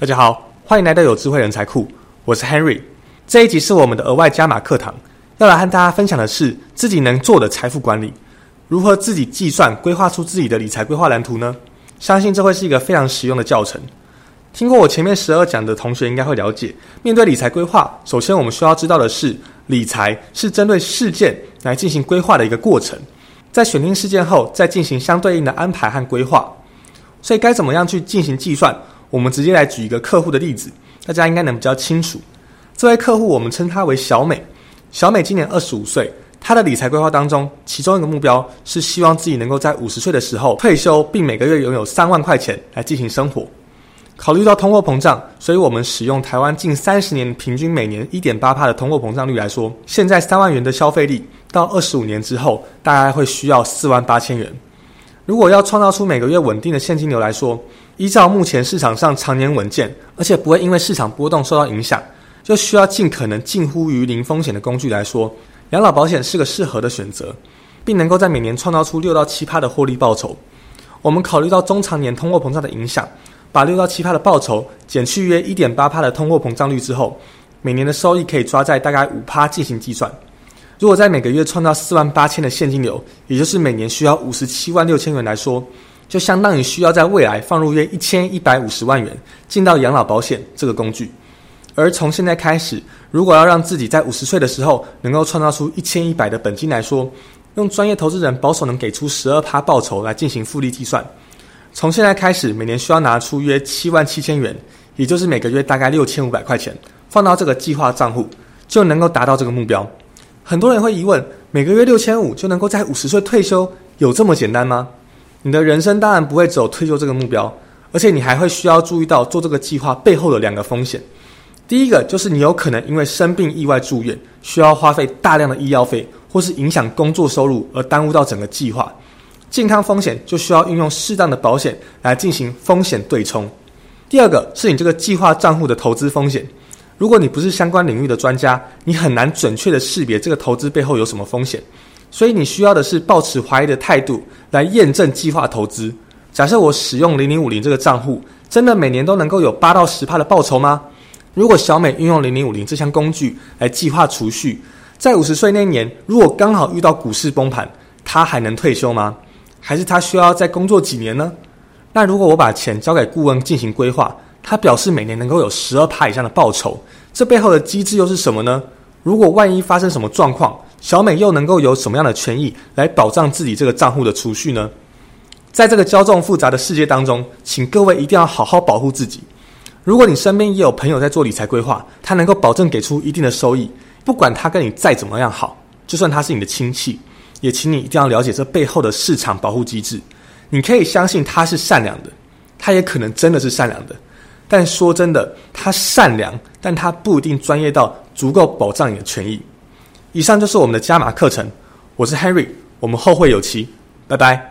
大家好，欢迎来到有智慧人才库，我是 Henry。这一集是我们的额外加码课堂，要来和大家分享的是自己能做的财富管理，如何自己计算、规划出自己的理财规划蓝图呢？相信这会是一个非常实用的教程。听过我前面十二讲的同学应该会了解，面对理财规划，首先我们需要知道的是，理财是针对事件来进行规划的一个过程，在选定事件后，再进行相对应的安排和规划。所以该怎么样去进行计算？我们直接来举一个客户的例子，大家应该能比较清楚。这位客户我们称他为小美，小美今年二十五岁，她的理财规划当中，其中一个目标是希望自己能够在五十岁的时候退休，并每个月拥有三万块钱来进行生活。考虑到通货膨胀，所以我们使用台湾近三十年平均每年一点八帕的通货膨胀率来说，现在三万元的消费力，到二十五年之后，大概会需要四万八千元。如果要创造出每个月稳定的现金流来说，依照目前市场上常年稳健，而且不会因为市场波动受到影响，就需要尽可能近乎于零风险的工具来说，养老保险是个适合的选择，并能够在每年创造出六到七趴的获利报酬。我们考虑到中长年通货膨胀的影响，把六到七趴的报酬减去约一点八趴的通货膨胀率之后，每年的收益可以抓在大概五趴进行计算。如果在每个月创造四万八千的现金流，也就是每年需要五十七万六千元来说，就相当于需要在未来放入约一千一百五十万元进到养老保险这个工具。而从现在开始，如果要让自己在五十岁的时候能够创造出一千一百的本金来说，用专业投资人保守能给出十二趴报酬来进行复利计算，从现在开始每年需要拿出约七万七千元，也就是每个月大概六千五百块钱，放到这个计划账户，就能够达到这个目标。很多人会疑问：每个月六千五就能够在五十岁退休，有这么简单吗？你的人生当然不会只有退休这个目标，而且你还会需要注意到做这个计划背后的两个风险。第一个就是你有可能因为生病意外住院，需要花费大量的医药费，或是影响工作收入而耽误到整个计划。健康风险就需要运用适当的保险来进行风险对冲。第二个是你这个计划账户的投资风险。如果你不是相关领域的专家，你很难准确的识别这个投资背后有什么风险，所以你需要的是抱持怀疑的态度来验证计划投资。假设我使用零零五零这个账户，真的每年都能够有八到十帕的报酬吗？如果小美运用零零五零这项工具来计划储蓄，在五十岁那年，如果刚好遇到股市崩盘，她还能退休吗？还是她需要再工作几年呢？那如果我把钱交给顾问进行规划？他表示每年能够有十二趴以上的报酬，这背后的机制又是什么呢？如果万一发生什么状况，小美又能够有什么样的权益来保障自己这个账户的储蓄呢？在这个骄纵复杂的世界当中，请各位一定要好好保护自己。如果你身边也有朋友在做理财规划，他能够保证给出一定的收益，不管他跟你再怎么样好，就算他是你的亲戚，也请你一定要了解这背后的市场保护机制。你可以相信他是善良的，他也可能真的是善良的。但说真的，他善良，但他不一定专业到足够保障你的权益。以上就是我们的加码课程，我是 Henry，我们后会有期，拜拜。